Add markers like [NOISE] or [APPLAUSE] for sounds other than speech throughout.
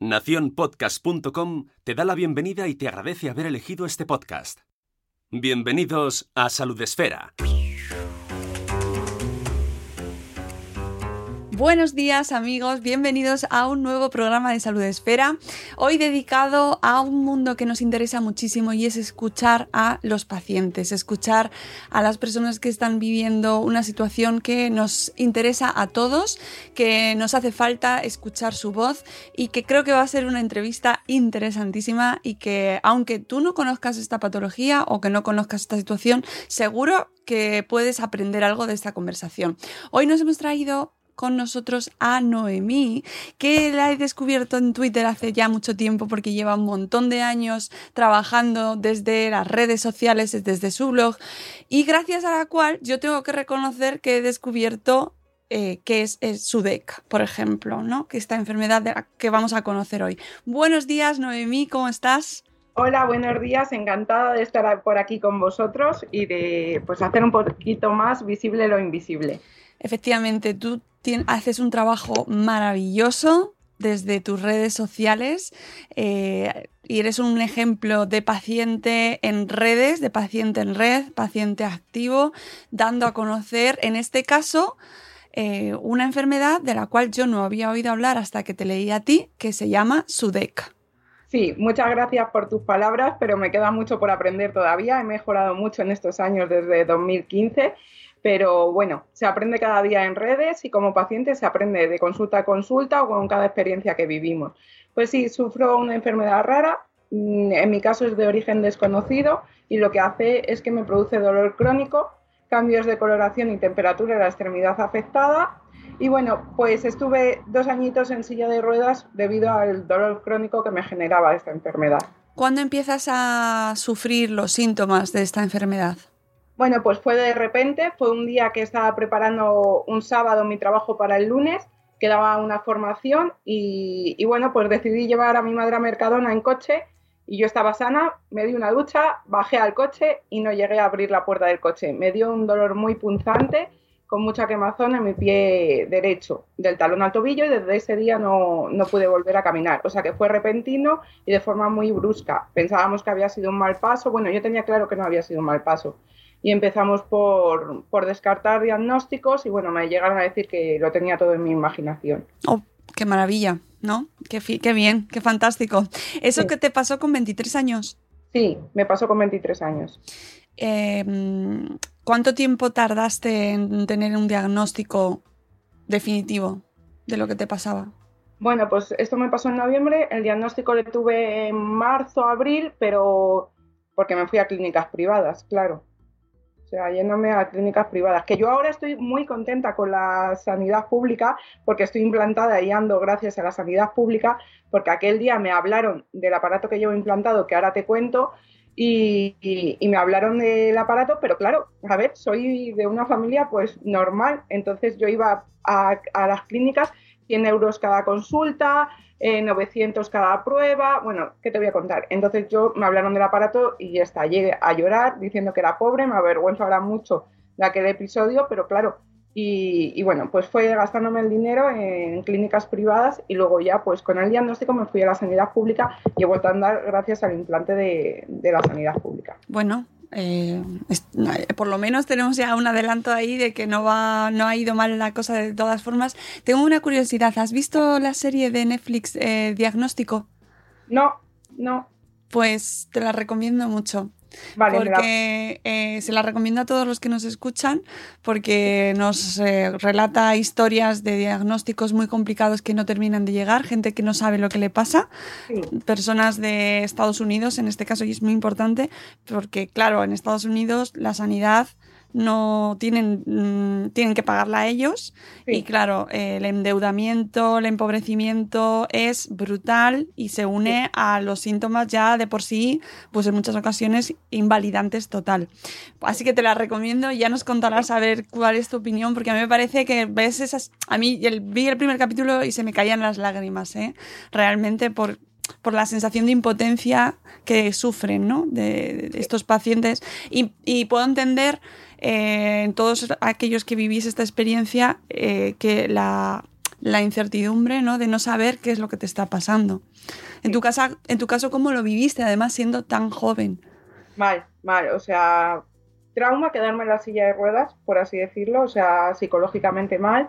Naciónpodcast.com te da la bienvenida y te agradece haber elegido este podcast. Bienvenidos a Salud Esfera. Buenos días amigos, bienvenidos a un nuevo programa de Salud Esfera, hoy dedicado a un mundo que nos interesa muchísimo y es escuchar a los pacientes, escuchar a las personas que están viviendo una situación que nos interesa a todos, que nos hace falta escuchar su voz y que creo que va a ser una entrevista interesantísima y que aunque tú no conozcas esta patología o que no conozcas esta situación, seguro que puedes aprender algo de esta conversación. Hoy nos hemos traído con nosotros a Noemí, que la he descubierto en Twitter hace ya mucho tiempo porque lleva un montón de años trabajando desde las redes sociales, desde su blog, y gracias a la cual yo tengo que reconocer que he descubierto eh, que es, es SUDEC, por ejemplo, ¿no? que esta enfermedad que vamos a conocer hoy. Buenos días, Noemí, ¿cómo estás? Hola, buenos días. Encantada de estar por aquí con vosotros y de pues, hacer un poquito más visible lo invisible. Efectivamente, tú haces un trabajo maravilloso desde tus redes sociales eh, y eres un ejemplo de paciente en redes, de paciente en red, paciente activo, dando a conocer, en este caso, eh, una enfermedad de la cual yo no había oído hablar hasta que te leí a ti, que se llama SUDEC. Sí, muchas gracias por tus palabras, pero me queda mucho por aprender todavía. He mejorado mucho en estos años desde 2015 pero bueno, se aprende cada día en redes y como paciente se aprende de consulta a consulta o con cada experiencia que vivimos. Pues sí, sufro una enfermedad rara, mm, en mi caso es de origen desconocido y lo que hace es que me produce dolor crónico, cambios de coloración y temperatura en la extremidad afectada. Y bueno, pues estuve dos añitos en silla de ruedas debido al dolor crónico que me generaba esta enfermedad. ¿Cuándo empiezas a sufrir los síntomas de esta enfermedad? Bueno, pues fue de repente, fue un día que estaba preparando un sábado mi trabajo para el lunes, que daba una formación y, bueno, pues decidí llevar a mi madre a Mercadona en coche y yo estaba sana, me di una ducha, bajé al coche y no llegué a abrir la puerta del coche. Me dio un dolor muy punzante, con mucha quemazón en mi pie derecho, del talón al tobillo y desde ese día no, no pude volver a caminar. O sea que fue repentino y de forma muy brusca. Pensábamos que había sido un mal paso, bueno, yo tenía claro que no había sido un mal paso y empezamos por, por, descartar diagnósticos y bueno, me llegaron a decir que lo tenía todo en mi imaginación. Oh, qué maravilla, ¿no? Qué, qué bien, qué fantástico. ¿Eso que te pasó con 23 años? Sí, me pasó con 23 años. Eh, ¿Cuánto tiempo tardaste en tener un diagnóstico definitivo de lo que te pasaba? Bueno, pues esto me pasó en noviembre, el diagnóstico lo tuve en marzo, abril, pero porque me fui a clínicas privadas, claro o sea, yéndome a clínicas privadas. Que yo ahora estoy muy contenta con la sanidad pública porque estoy implantada y ando gracias a la sanidad pública, porque aquel día me hablaron del aparato que llevo implantado, que ahora te cuento, y, me hablaron del aparato, pero claro, a ver, soy de una familia pues normal, entonces yo iba a, a las clínicas 100 euros cada consulta, 900 eh, cada prueba. Bueno, ¿qué te voy a contar? Entonces yo me hablaron del aparato y ya está, llegué a llorar diciendo que era pobre, me avergüenzo ahora mucho de aquel episodio, pero claro, y, bueno, pues fue gastándome el dinero en clínicas privadas y luego ya pues con el diagnóstico me fui a la sanidad pública y he vuelto a andar gracias al implante de, de la sanidad pública. Bueno, eh, es- por lo menos tenemos ya un adelanto ahí de que no va, no ha ido mal la cosa de todas formas. Tengo una curiosidad. ¿Has visto la serie de Netflix eh, Diagnóstico? No, no. Pues te la recomiendo mucho. Vale, la- porque eh, se la recomiendo a todos los que nos escuchan porque nos eh, relata historias de diagnósticos muy complicados que no terminan de llegar, gente que no sabe lo que le pasa, Sí. personas de Estados Unidos en este caso y es muy importante porque claro, en Estados Unidos la sanidad no tienen, mm, tienen que pagarla a ellos Sí. y claro, eh, el endeudamiento, el empobrecimiento es brutal y se une a los síntomas ya de por sí, pues en muchas ocasiones invalidantes total. Así que te la recomiendo, ya nos contarás a ver cuál es tu opinión, porque a mí me parece que ves esas... A mí el- vi el primer capítulo y se me caían las lágrimas, ¿eh? Realmente por por la sensación de impotencia que sufren ¿no? de, de estos pacientes y, y puedo entender eh, en todos aquellos que vivís esta experiencia eh, que la, la incertidumbre ¿no? de no saber qué es lo que te está pasando. En tu, casa, en tu caso, ¿cómo lo viviste además siendo tan joven? Mal, mal. O sea, trauma quedarme en la silla de ruedas, por así decirlo. O sea, psicológicamente mal.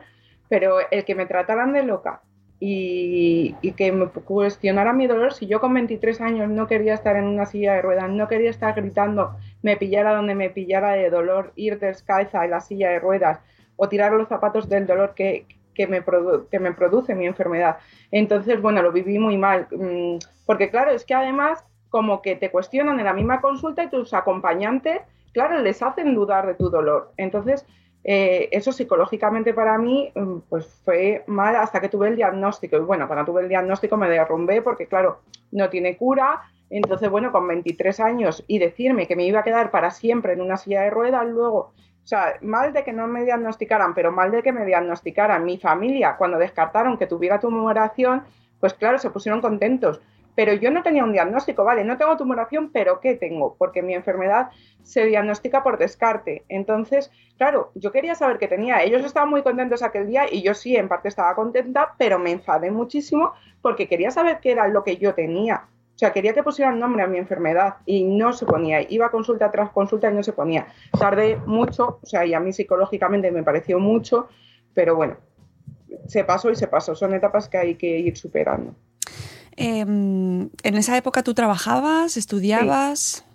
Pero el que me trataran de loca y, y que me cuestionara mi dolor, si yo con 23 años no quería estar en una silla de ruedas, no quería estar gritando, me pillara donde me pillara de dolor, ir descalza en la silla de ruedas o tirar los zapatos del dolor que, que me, que me produce mi enfermedad. Entonces, bueno, lo viví muy mal. mm, Porque claro, es que además como que te cuestionan en la misma consulta y tus acompañantes, claro, les hacen dudar de tu dolor. Entonces, eh, eso psicológicamente para mí, mm, pues fue mal hasta que tuve el diagnóstico. Y bueno, cuando tuve el diagnóstico me derrumbé porque, claro, no tiene cura. Entonces, bueno, con 23 años y decirme que me iba a quedar para siempre en una silla de ruedas, luego, o sea, mal de que no me diagnosticaran, pero mal de que me diagnosticaran. Mi familia, cuando descartaron que tuviera tumoración, pues claro, se pusieron contentos. Pero yo no tenía un diagnóstico, vale, no tengo tumoración, pero ¿qué tengo? Porque mi enfermedad se diagnostica por descarte. Entonces, claro, yo quería saber qué tenía. Ellos estaban muy contentos aquel día y yo sí, en parte estaba contenta, pero me enfadé muchísimo porque quería saber qué era lo que yo tenía. O sea, quería que pusieran nombre a mi enfermedad y no se ponía. Iba consulta tras consulta y no se ponía. Tardé mucho, o sea, y a mí psicológicamente me pareció mucho, pero bueno, se pasó y se pasó. Son etapas que hay que ir superando. Eh, en esa época tú trabajabas, estudiabas.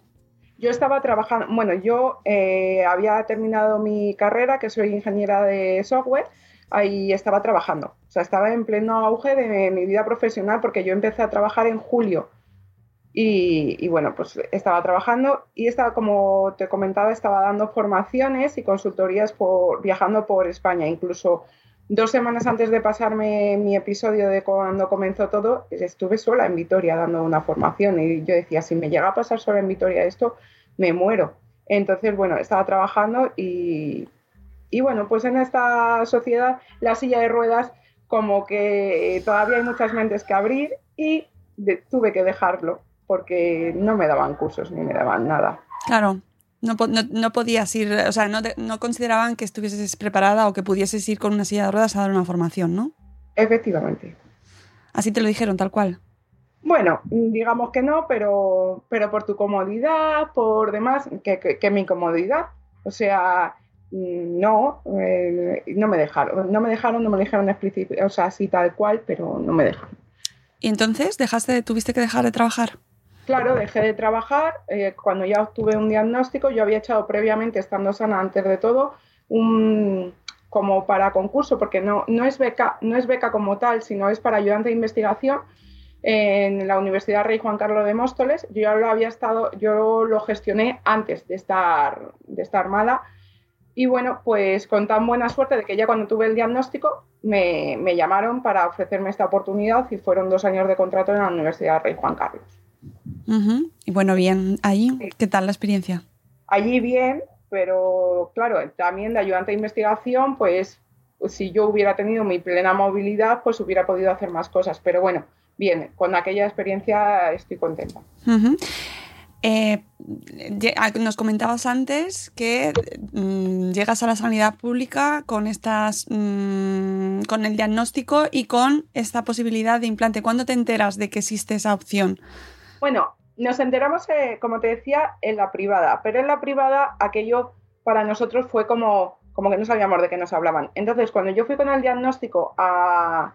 Yo estaba trabajando, bueno, yo eh, había terminado mi carrera, que soy ingeniera de software, ahí estaba trabajando. O sea, estaba en pleno auge de mi vida profesional porque yo empecé a trabajar en julio. Y, y bueno, pues estaba trabajando y estaba, como te comentaba, estaba dando formaciones y consultorías por, viajando por España. Incluso dos semanas antes de pasarme mi episodio de cuando comenzó todo, estuve sola en Vitoria dando una formación y yo decía, si me llega a pasar sola en Vitoria esto, me muero. Entonces, bueno, estaba trabajando y, y bueno, pues en esta sociedad la silla de ruedas como que todavía hay muchas mentes que abrir y tuve que dejarlo porque no me daban cursos ni me daban nada. Claro. No, no- no podías ir, o sea, no, te- no consideraban que estuvieses preparada o que pudieses ir con una silla de ruedas a dar una formación, ¿no? Efectivamente. Así te lo dijeron, tal cual. Bueno, digamos que no, pero, pero por tu comodidad, por demás, que, que- que mi comodidad. O sea, no, eh, no me dejaron. No me dejaron, no me lo dijeron explícit, o sea, así tal cual, pero no me dejaron. Y entonces dejaste, tuviste que dejar de trabajar. Claro, dejé de trabajar. eh, cuando ya obtuve un diagnóstico, yo había echado previamente, estando sana antes de todo, un como para concurso, porque no, no es beca, no es beca como tal, sino es para ayudante de investigación en la Universidad Rey Juan Carlos de Móstoles. Yo ya lo había estado, yo lo gestioné antes de estar, de estar mala. Y bueno, pues con tan buena suerte de que ya cuando tuve el diagnóstico me, me llamaron para ofrecerme esta oportunidad y fueron dos años de contrato en la Universidad Rey Juan Carlos. Y bueno, bien, ahí, ¿qué tal la experiencia? allí bien, pero claro, también de ayudante de investigación, pues si yo hubiera tenido mi plena movilidad, pues hubiera podido hacer más cosas. Pero bueno, bien, con aquella experiencia estoy contenta. Eh, ah, nos comentabas antes que mm, llegas a la sanidad pública con estas mm, con el diagnóstico y con esta posibilidad de implante. ¿Cuándo te enteras de que existe esa opción? Bueno, nos enteramos, eh, como te decía, en la privada, pero en la privada aquello para nosotros fue como, como que no sabíamos de qué nos hablaban. Entonces, cuando yo fui con el diagnóstico a,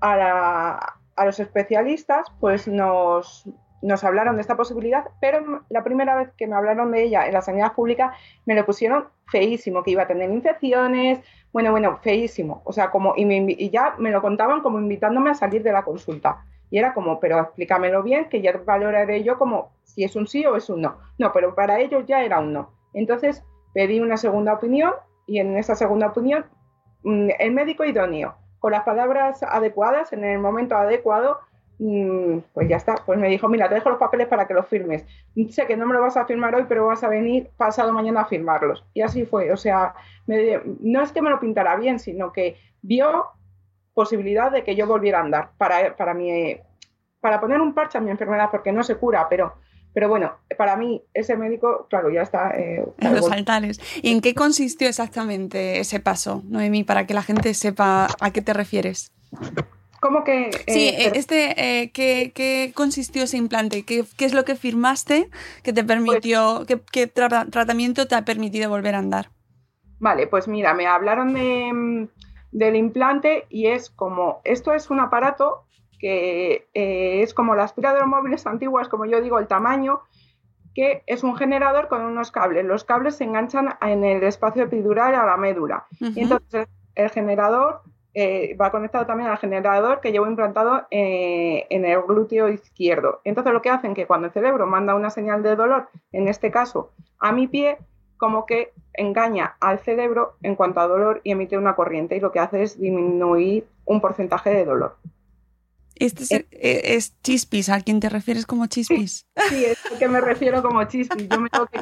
a los especialistas, pues nos, nos hablaron de esta posibilidad, pero la primera vez que me hablaron de ella en la sanidad pública me lo pusieron feísimo, que iba a tener infecciones, bueno, bueno, feísimo. O sea, como, y, ya me lo contaban como invitándome a salir de la consulta. Y era como, pero explícamelo bien, que ya valoraré yo como si es un sí o es un no. No, pero para ellos ya era un no. Entonces pedí una segunda opinión y en esa segunda opinión mm, el médico idóneo, con las palabras adecuadas, en el momento adecuado, Mm, pues ya está, pues me dijo, mira, te dejo los papeles para que los firmes. Sé que no me lo vas a firmar hoy, pero vas a venir pasado mañana a firmarlos. Y así fue, o sea, no es que me lo pintara bien, sino que vio posibilidad de que yo volviera a andar para, para, mi, para poner un parche a mi enfermedad, porque no se cura, pero, pero bueno, para mí ese médico, claro, ya está. Eh, en los altares. ¿Y en qué consistió exactamente ese paso, Noemí, para que la gente sepa a qué te refieres? ¿Cómo que...? sí, eh, este, eh, ¿qué, consistió ese implante? ¿Qué, es lo que firmaste que te permitió, pues qué, tratamiento te ha permitido volver a andar? Vale, pues mira, me hablaron mm, del implante y es como, esto es un aparato que eh, es como la aspiradora móviles antiguas, como yo digo, el tamaño, que es un generador con unos cables. Los cables se enganchan en el espacio epidural a la médula. Y entonces el generador eh, va conectado también al generador que llevo implantado eh, en el glúteo izquierdo. Entonces lo que hacen que cuando el cerebro manda una señal de dolor, en este caso a mi pie, como que engaña al cerebro en cuanto a dolor y emite una corriente y lo que hace es disminuir un porcentaje de dolor. Este es, eh, chispis, ¿a quién te refieres como chispis? Sí, es a que me refiero como chispis. Yo me, tengo que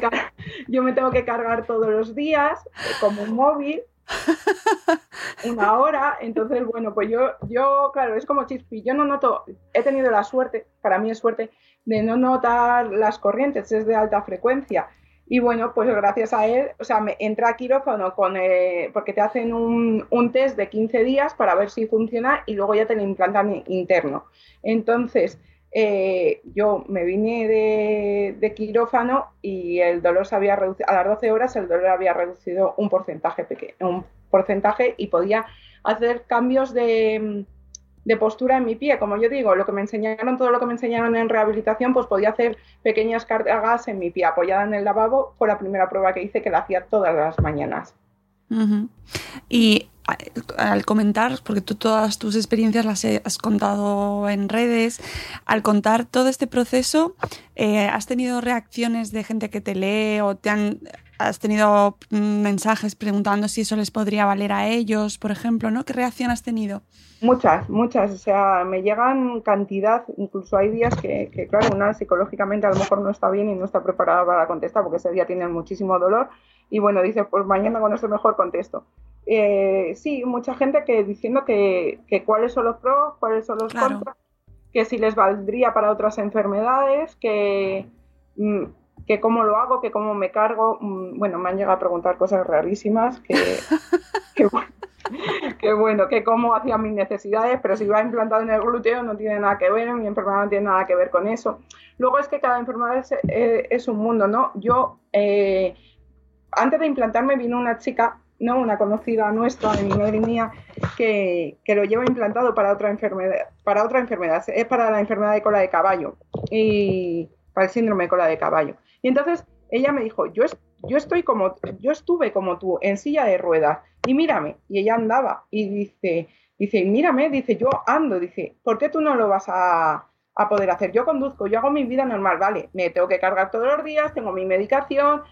yo me tengo que cargar todos los días como un móvil una hora, entonces, bueno, pues yo, yo, claro, es como chispi, yo no noto, he tenido la suerte, para mí es suerte, de no notar las corrientes, es de alta frecuencia. Y bueno, pues gracias a él, o sea, me entra a quirófano con, eh, porque te hacen un, un, test de 15 días para ver si funciona y luego ya te lo implantan interno. Entonces, eh, yo me vine de, quirófano y el dolor se había reducido, a las 12 horas el dolor había reducido un porcentaje pequeño, un porcentaje y podía hacer cambios de, postura en mi pie. Como yo digo, lo que me enseñaron, todo lo que me enseñaron en rehabilitación, pues podía hacer pequeñas cargas en mi pie apoyada en el lavabo. Fue la primera prueba que hice que la hacía todas las mañanas. Y al comentar, porque tú todas tus experiencias las has contado en redes, al contar todo este proceso, eh, ¿has tenido reacciones de gente que te lee o te han, has tenido mensajes preguntando si eso les podría valer a ellos, por ejemplo, ¿no? ¿Qué reacción has tenido? Muchas, muchas. O sea, me llegan cantidad, incluso hay días que, que, claro, una psicológicamente a lo mejor no está bien y no está preparada para contestar porque ese día tienen muchísimo dolor y bueno, dice, pues mañana cuando esté mejor contesto. Eh, sí, mucha gente que diciendo que, cuáles son los pros, cuáles son los contras, que si les valdría para otras enfermedades, que, mm, que cómo lo hago, que cómo me cargo. Mm, bueno, me han llegado a preguntar cosas rarísimas, que, [LAUGHS] que, bueno, [LAUGHS] que cómo hacía mis necesidades, pero si va implantado en el glúteo no tiene nada que ver, mi enfermedad no tiene nada que ver con eso. Luego es que cada enfermedad es, eh, un mundo, ¿no? Yo, eh, antes de implantarme vino una chica ¿no? una conocida nuestra, de mi madre mía, que, lo lleva implantado para otra enfermedad, para otra enfermedad, es para la enfermedad de cola de caballo y para el síndrome de cola de caballo. Y entonces ella me dijo, yo, yo estoy como, yo estuve como tú, en silla de ruedas, y mírame, y ella andaba, y dice, dice, mírame, dice, yo ando, dice, ¿por qué tú no lo vas a, a poder hacer? Yo conduzco, yo hago mi vida normal, vale, me tengo que cargar todos los días, tengo mi medicación,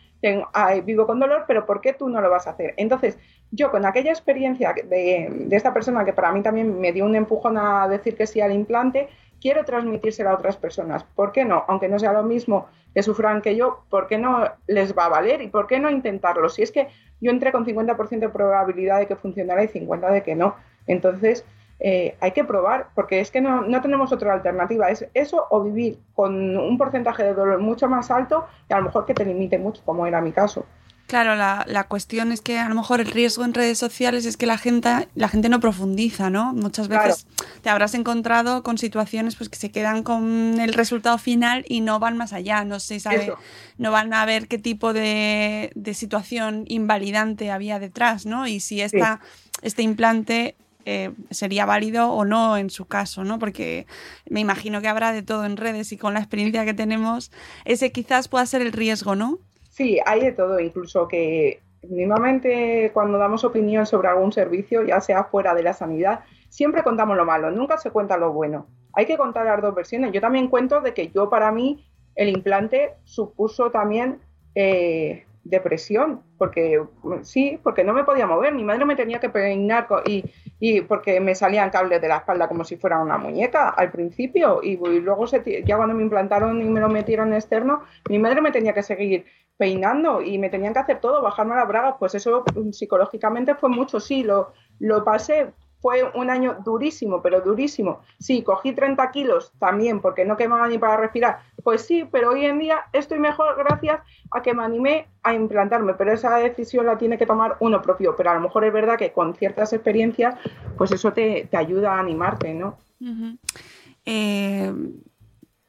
vivo con dolor, pero ¿por qué tú no lo vas a hacer? Entonces, yo con aquella experiencia de, esta persona que para mí también me dio un empujón a decir que sí al implante, quiero transmitírselo a otras personas. ¿Por qué no? Aunque no sea lo mismo que sufran que yo, ¿por qué no les va a valer? ¿Y por qué no intentarlo? Si es que yo entré con 50% de probabilidad de que funcionara y 50% de que no. Entonces, eh, hay que probar, porque es que no, tenemos otra alternativa. Es eso o vivir con un porcentaje de dolor mucho más alto y a lo mejor que te limite mucho, como era mi caso. Claro, la, la, cuestión es que a lo mejor el riesgo en redes sociales es que la gente, la gente no profundiza, ¿no? Muchas veces te habrás encontrado con situaciones pues, que se quedan con el resultado final y no van más allá, no se sabe, no van a ver qué tipo de, de, situación invalidante había detrás, ¿no? Y si esta, este implante eh, sería válido o no en su caso, ¿no? Porque me imagino que habrá de todo en redes y con la experiencia que tenemos, ese quizás pueda ser el riesgo, ¿no? Sí, hay de todo, incluso que mínimamente cuando damos opinión sobre algún servicio, ya sea fuera de la sanidad, siempre contamos lo malo, nunca se cuenta lo bueno. Hay que contar las dos versiones. Yo también cuento de que yo para mí el implante supuso también eh, depresión, porque sí, porque no me podía mover, mi madre me tenía que peinar y, y porque me salían cables de la espalda como si fuera una muñeca al principio y, luego se, ya cuando me implantaron y me lo metieron externo, mi madre me tenía que seguir peinando y me tenían que hacer todo, bajarme las bragas, pues eso mm, psicológicamente fue mucho, sí, lo, lo pasé, fue un año durísimo, pero durísimo. Sí, cogí 30 kilos también porque no quemaba ni para respirar. Pues sí, pero hoy en día estoy mejor gracias a que me animé a implantarme, pero esa decisión la tiene que tomar uno propio. Pero a lo mejor es verdad que con ciertas experiencias, pues eso te, ayuda a animarte, ¿no?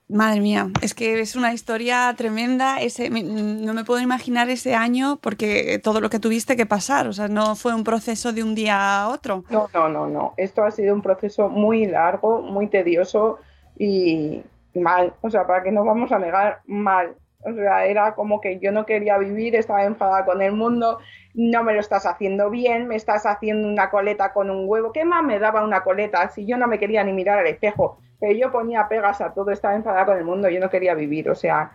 Madre mía, es que es una historia tremenda. Ese, no me puedo imaginar ese año porque todo lo que tuviste que pasar, o sea, no fue un proceso de un día a otro. No, no, no, no. Esto ha sido un proceso muy largo, muy tedioso y mal. O sea, para que no vamos a negar, mal. O sea, era como que yo no quería vivir, estaba enfadada con el mundo, no me lo estás haciendo bien, me estás haciendo una coleta con un huevo. ¿Qué más me daba una coleta si yo no me quería ni mirar al espejo? Yo ponía pegas a todo, estaba enfadada con el mundo, yo no quería vivir. O sea,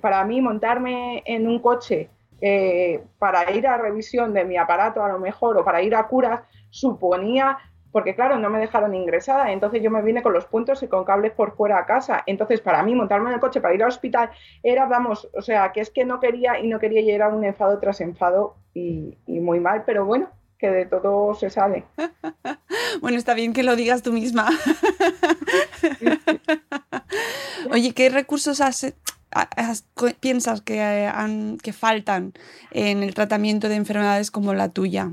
para mí montarme en un coche eh, para ir a revisión de mi aparato a lo mejor o para ir a curas suponía porque claro, no me dejaron ingresada, entonces yo me vine con los puntos y con cables por fuera a casa. Entonces, para mí, montarme en el coche para ir al hospital era, vamos, o sea, que es que no quería y no quería llegar a un enfado tras enfado y, muy mal, pero bueno, que de todo se sale. [LAUGHS] bueno, está bien que lo digas tú misma. [LAUGHS] Oye, ¿qué recursos piensas que, que faltan en el tratamiento de enfermedades como la tuya?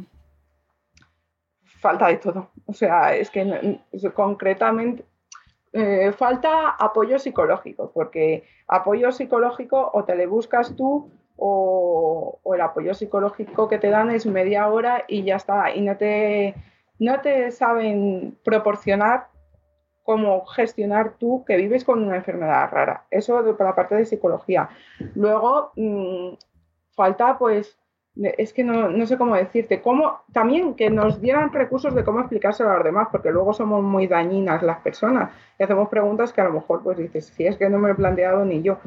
falta de todo. O sea, es que concretamente eh, falta apoyo psicológico, porque apoyo psicológico o te le buscas tú o, el apoyo psicológico que te dan es media hora y ya está. Y no te, no te saben proporcionar cómo gestionar tú que vives con una enfermedad rara. Eso por la parte de psicología. Luego, mm, falta pues es que no, sé cómo decirte, cómo también que nos dieran recursos de cómo explicárselo a los demás, porque luego somos muy dañinas las personas y hacemos preguntas que a lo mejor pues dices, si es que no me he planteado ni yo.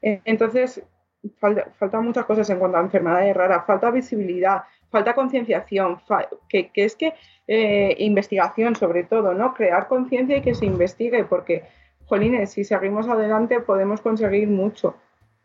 Entonces, falta, faltan muchas cosas en cuanto a enfermedades raras, falta visibilidad, falta concienciación, que, es que eh, investigación sobre todo, ¿no? Crear conciencia y que se investigue, porque, jolines, si seguimos adelante podemos conseguir mucho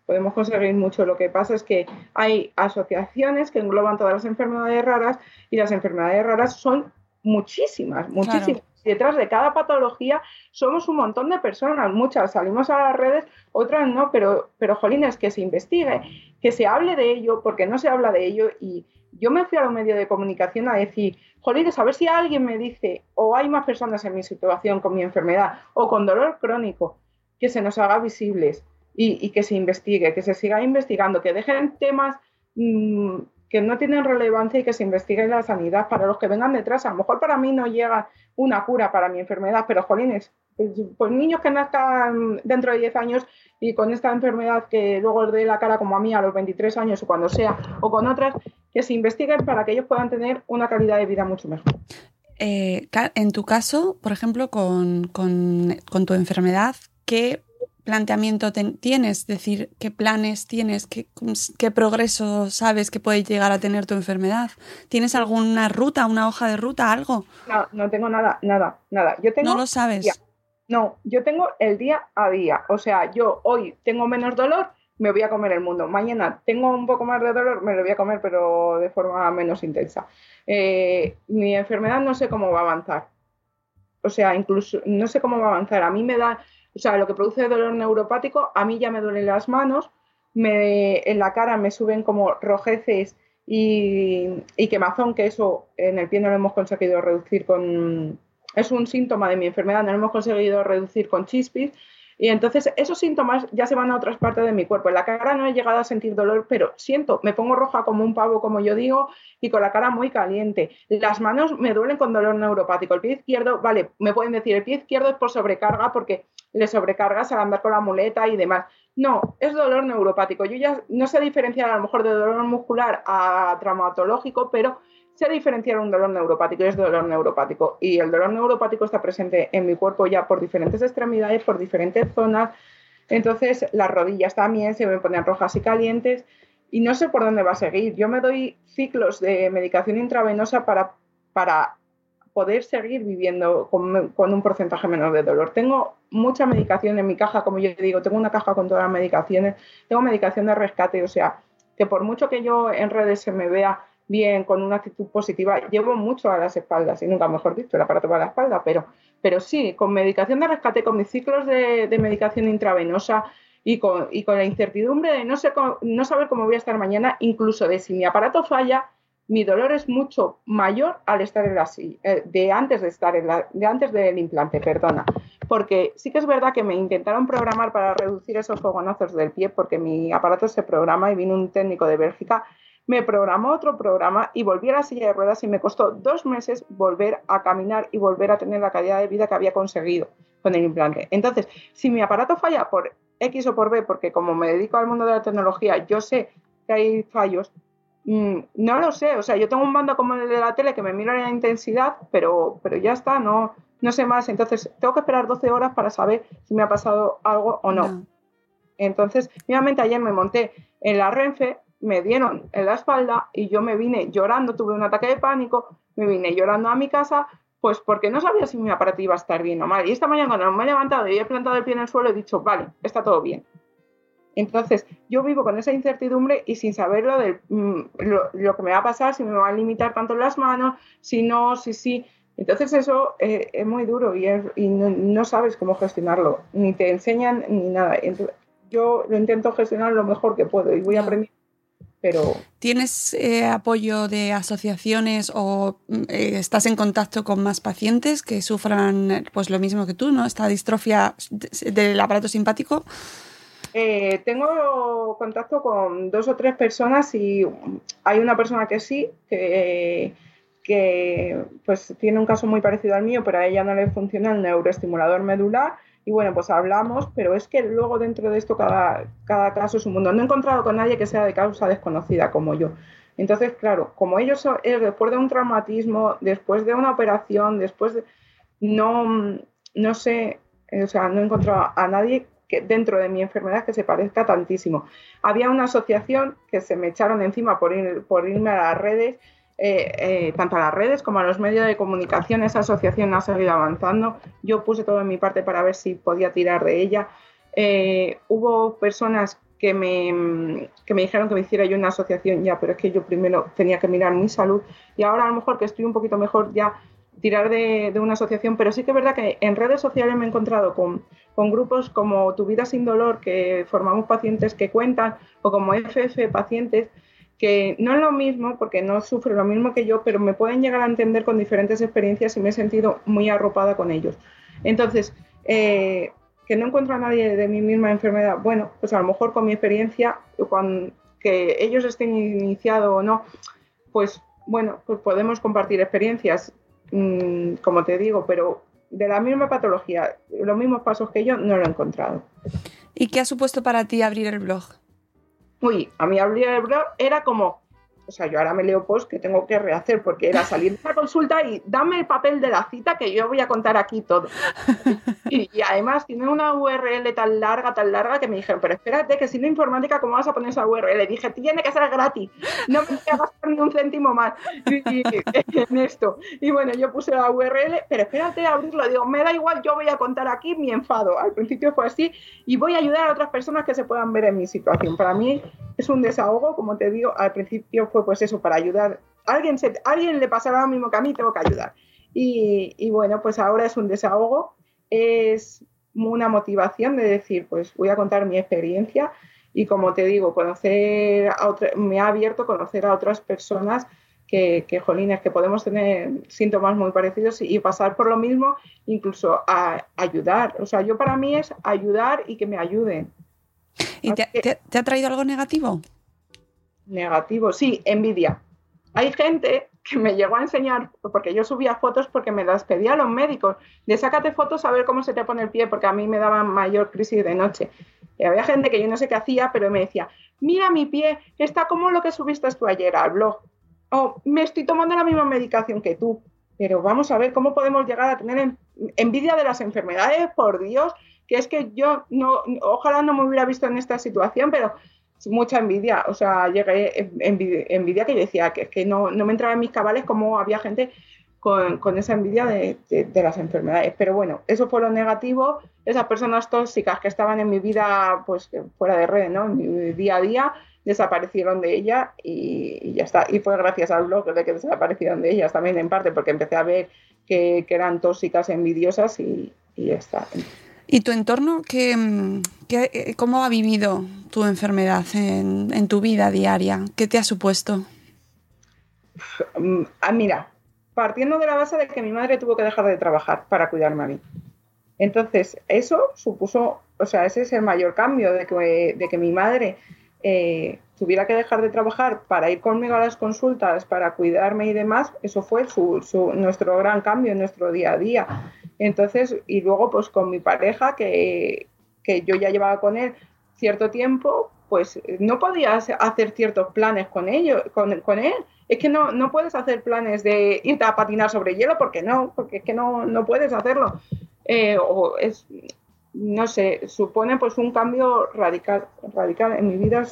podemos conseguir mucho. Lo que pasa es que hay asociaciones que engloban todas las enfermedades raras y las enfermedades raras son muchísimas, muchísimas. Detrás de cada patología somos un montón de personas, muchas salimos a las redes, otras no, pero, pero jolines, que se investigue, que se hable de ello, porque no se habla de ello. Y yo me fui a los medios de comunicación a decir, jolines, a ver si alguien me dice, o hay más personas en mi situación con mi enfermedad o con dolor crónico, que se nos haga visibles y, que se investigue, que se siga investigando, que dejen temas mm, que no tienen relevancia y que se investigue la sanidad para los que vengan detrás. A lo mejor para mí no llega una cura para mi enfermedad, pero jolines, pues, pues niños que nazcan dentro de 10 años y con esta enfermedad que luego les dé la cara como a mí a los 23 años o cuando sea, o con otras, que se investiguen para que ellos puedan tener una calidad de vida mucho mejor. Eh, en tu caso, por ejemplo, con, con, con tu enfermedad, ¿qué planteamiento tienes, es decir, qué planes tienes, qué, qué, progreso sabes que puede llegar a tener tu enfermedad. ¿Tienes alguna ruta, una hoja de ruta, algo? No, no tengo nada, nada, nada. Yo tengo no lo sabes. No, yo tengo el día a día. O sea, yo hoy tengo menos dolor, me voy a comer el mundo. Mañana tengo un poco más de dolor, me lo voy a comer, pero de forma menos intensa. Eh, mi enfermedad no sé cómo va a avanzar. O sea, incluso no sé cómo va a avanzar. A mí me da o sea, lo que produce dolor neuropático, a mí ya me duelen las manos me, en la cara me suben como rojeces y, y quemazón, que eso en el pie no lo hemos conseguido reducir con... Es un síntoma de mi enfermedad, no lo hemos conseguido reducir con chispis, y entonces esos síntomas ya se van a otras partes de mi cuerpo. En la cara no he llegado a sentir dolor, pero siento, me pongo roja como un pavo, como yo digo, y con la cara muy caliente. Las manos me duelen con dolor neuropático. El pie izquierdo, vale, me pueden decir, el pie izquierdo es por sobrecarga porque le sobrecargas al andar con la muleta y demás. No, es dolor neuropático. Yo ya no sé diferenciar a lo mejor de dolor muscular a traumatológico, pero sé diferenciar un dolor neuropático y es dolor neuropático. Y el dolor neuropático está presente en mi cuerpo ya por diferentes extremidades, por diferentes zonas. Entonces las rodillas también se me ponen rojas y calientes y no sé por dónde va a seguir. Yo me doy ciclos de medicación intravenosa para, para poder seguir viviendo con, con, un porcentaje menor de dolor. Tengo mucha medicación en mi caja, como yo digo, tengo una caja con todas las medicaciones, tengo medicación de rescate, o sea, que por mucho que yo en redes se me vea bien, con una actitud positiva. Llevo mucho a las espaldas, y nunca mejor dicho, el aparato para la espalda, pero, pero sí, con medicación de rescate, con mis ciclos de, medicación intravenosa y con, y con, la incertidumbre de no, sé no saber cómo voy a estar mañana, incluso de si mi aparato falla, mi dolor es mucho mayor al estar en la silla, eh, de antes de estar en la, antes del implante, perdona. Porque sí que es verdad que me intentaron programar para reducir esos fogonazos del pie, porque mi aparato se programa y vino un técnico de Bélgica me programó otro programa y volví a la silla de ruedas y me costó dos meses volver a caminar y volver a tener la calidad de vida que había conseguido con el implante. Entonces, si mi aparato falla por X o por B, porque como me dedico al mundo de la tecnología, yo sé que hay fallos, no lo sé. O sea, yo tengo un mando como el de la tele que me mira la intensidad, pero, pero ya está, no, no sé más. Entonces, tengo que esperar 12 horas para saber si me ha pasado algo o no. Entonces, nuevamente ayer me monté en la Renfe me dieron en la espalda y yo me vine llorando, tuve un ataque de pánico, me vine llorando a mi casa, pues porque no sabía si mi aparato iba a estar bien o mal. Y esta mañana cuando me he levantado y he plantado el pie en el suelo he dicho, vale, está todo bien. Entonces, yo vivo con esa incertidumbre y sin saber lo, del, mm, lo, que me va a pasar, si me va a limitar tanto las manos, si no, si sí. Entonces eso eh, es muy duro y, no, sabes cómo gestionarlo, ni te enseñan ni nada. yo lo intento gestionar lo mejor que puedo y voy a aprender ¿Tienes eh, apoyo de asociaciones o mm, eh, estás en contacto con más pacientes que sufran pues lo mismo que tú, ¿no? Esta distrofia del aparato simpático. Eh, tengo contacto con dos o tres personas y hay una persona que sí, que, que pues tiene un caso muy parecido al mío, pero a ella no le funciona el neuroestimulador medular y bueno, pues hablamos, pero es que luego dentro de esto cada, cada caso es un mundo. No he encontrado con nadie que sea de causa desconocida como yo. Entonces, claro, como ellos es después de un traumatismo, después de una operación, después de... No, no sé, o sea, no he encontrado a nadie que dentro de mi enfermedad que se parezca tantísimo. Había una asociación que se me echaron encima por, por irme a las redes eh, eh, tanto a las redes como a los medios de comunicación, esa asociación ha seguido avanzando. Yo puse todo en mi parte para ver si podía tirar de ella. Eh, hubo personas que me, que me dijeron que me hiciera yo una asociación ya, pero es que yo primero tenía que mirar mi salud y ahora a lo mejor que estoy un poquito mejor ya tirar de una asociación, pero sí que es verdad que en redes sociales me he encontrado con, con grupos como Tu Vida Sin Dolor, que formamos pacientes que cuentan, o como FF Pacientes, que no es lo mismo porque no sufre lo mismo que yo, pero me pueden llegar a entender con diferentes experiencias y me he sentido muy arropada con ellos. Entonces, eh, que no encuentro a nadie de mi misma enfermedad, bueno, pues a lo mejor con mi experiencia, que ellos estén iniciados o no, pues bueno, pues podemos compartir experiencias, mm, como te digo, pero de la misma patología, los mismos pasos que yo, no lo he encontrado. ¿Y qué ha supuesto para ti abrir el blog? uy, a mí abrir el blog era como, sea, yo ahora me leo post que tengo que rehacer porque era salir de la consulta y dame el papel de la cita que yo voy a contar aquí todo. Y, además tiene una URL tan larga, tan larga que me dijeron, pero espérate, que si no informática, ¿cómo vas a poner esa URL? Y dije, tiene que ser gratis, no me voy a gastar ni un céntimo más en esto. Y bueno, yo puse la URL, pero espérate a abrirlo. Digo, me da igual, yo voy a contar aquí mi enfado. Al principio fue así y voy a ayudar a otras personas que se puedan ver en mi situación. Para mí es un desahogo, como te digo, al principio fue pues eso, para ayudar. Alguien, se, alguien le pasará lo mismo que a mí, tengo que ayudar. Y, y, bueno, pues ahora es un desahogo, es una motivación de decir, pues voy a contar mi experiencia y como te digo, conocer a me ha abierto conocer a otras personas que, que, jolines, que podemos tener síntomas muy parecidos y, pasar por lo mismo, incluso a ayudar. O sea, yo para mí es ayudar y que me ayuden. ¿Y te, te ha traído algo negativo? Negativo, sí, envidia. Hay gente que me llegó a enseñar, porque yo subía fotos porque me las pedía a los médicos, de sácate fotos a ver cómo se te pone el pie, porque a mí me daba mayor crisis de noche. Y había gente que yo no sé qué hacía, pero me decía, mira mi pie, está como lo que subiste tú ayer al blog. O me estoy tomando la misma medicación que tú. Pero vamos a ver cómo podemos llegar a tener envidia de las enfermedades, por Dios, que es que yo no, ojalá no me hubiera visto en esta situación, pero mucha envidia, o sea, llegué envidia, que yo decía que, que no, no, me entraba en mis cabales como había gente con, con esa envidia de, de, las enfermedades. Pero bueno, eso fue lo negativo, esas personas tóxicas que estaban en mi vida, pues fuera de red, ¿no? En mi día a día, desaparecieron de ella y, ya está. Y fue gracias al blog de que desaparecieron de ellas también en parte, porque empecé a ver que, que eran tóxicas, envidiosas y, y ya está. ¿Y tu entorno qué, qué, cómo ha vivido tu enfermedad en, en, tu vida diaria? ¿Qué te ha supuesto? Ah, mira, partiendo de la base de que mi madre tuvo que dejar de trabajar para cuidarme a mí. Entonces, eso supuso, o sea, ese es el mayor cambio de que, de que mi madre eh, tuviera que dejar de trabajar para ir conmigo a las consultas, para cuidarme y demás, eso fue su, su, nuestro gran cambio en nuestro día a día. Entonces, y luego pues con mi pareja, que, yo ya llevaba con él cierto tiempo, pues no podía hacer ciertos planes con, ellos, con, con él. Es que no, no puedes hacer planes de irte a patinar sobre hielo porque no, porque es que no, no puedes hacerlo. Eh, o es, no sé, supone pues un cambio radical, radical en mi vida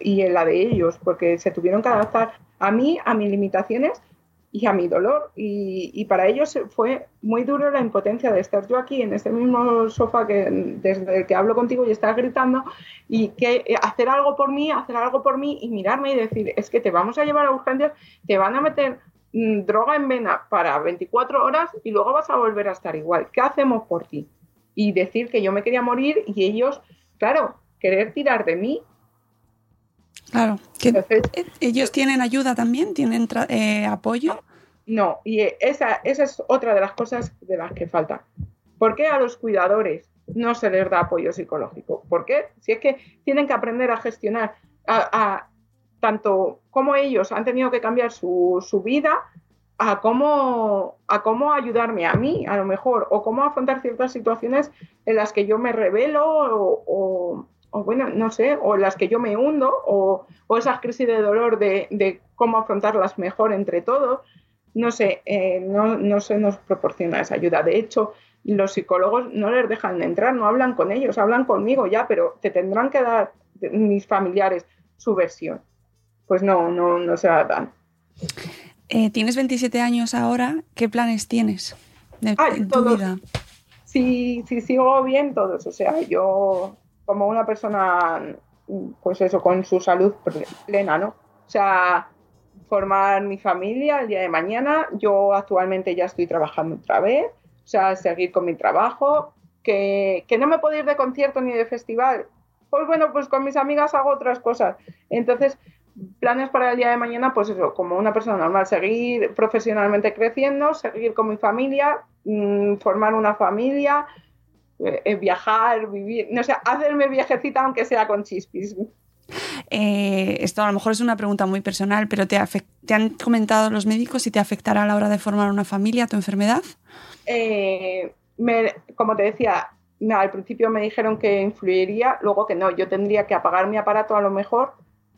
y en la de ellos, porque se tuvieron que adaptar a mí, a mis limitaciones y a mi dolor. Y, para ellos fue muy duro la impotencia de estar yo aquí en este mismo sofá que desde el que hablo contigo y estás gritando y que eh, hacer algo por mí, hacer algo por mí y mirarme y decir, es que te vamos a llevar a urgencias, te van a meter mm, droga en vena para 24 horas y luego vas a volver a estar igual. ¿Qué hacemos por ti? Y decir que yo me quería morir y ellos, claro, querer tirar de mí Claro, que e, ellos tienen ayuda también, tienen eh, apoyo. No, y esa, esa es otra de las cosas de las que falta. ¿Por qué a los cuidadores no se les da apoyo psicológico? ¿Por qué? Si es que tienen que aprender a gestionar a, tanto como ellos han tenido que cambiar su, su, vida, a cómo, a cómo ayudarme a mí, a lo mejor, o cómo afrontar ciertas situaciones en las que yo me revelo o, o bueno, no sé, o las que yo me hundo, o, o esas crisis de dolor de, de, cómo afrontarlas mejor entre todos, no sé, eh, no, no, se nos proporciona esa ayuda. De hecho, los psicólogos no les dejan entrar, no hablan con ellos, hablan conmigo ya, pero te tendrán que dar mis familiares su versión. Pues no, no, no se la dan. Eh, tienes 27 años ahora, ¿qué planes tienes de, en tu vida? Sí, sí, sigo bien todos, o sea, yo como una persona, pues eso, con su salud plena, ¿no? O sea, formar mi familia el día de mañana. Yo actualmente ya estoy trabajando otra vez, o sea, seguir con mi trabajo. Que, que no me puedo ir de concierto ni de festival. Pues bueno, pues con mis amigas hago otras cosas. Entonces, planes para el día de mañana, pues eso, como una persona normal, seguir profesionalmente creciendo, seguir con mi familia, mmm, formar una familia, eh, viajar, vivir, no sé, hacerme viajecita aunque sea con chispis. Eh, esto a lo mejor es una pregunta muy personal, pero ¿te, ¿te, han comentado los médicos si te afectará a la hora de formar una familia tu enfermedad? Eh, como te decía, al principio me dijeron que influiría, luego que no, yo tendría que apagar mi aparato a lo mejor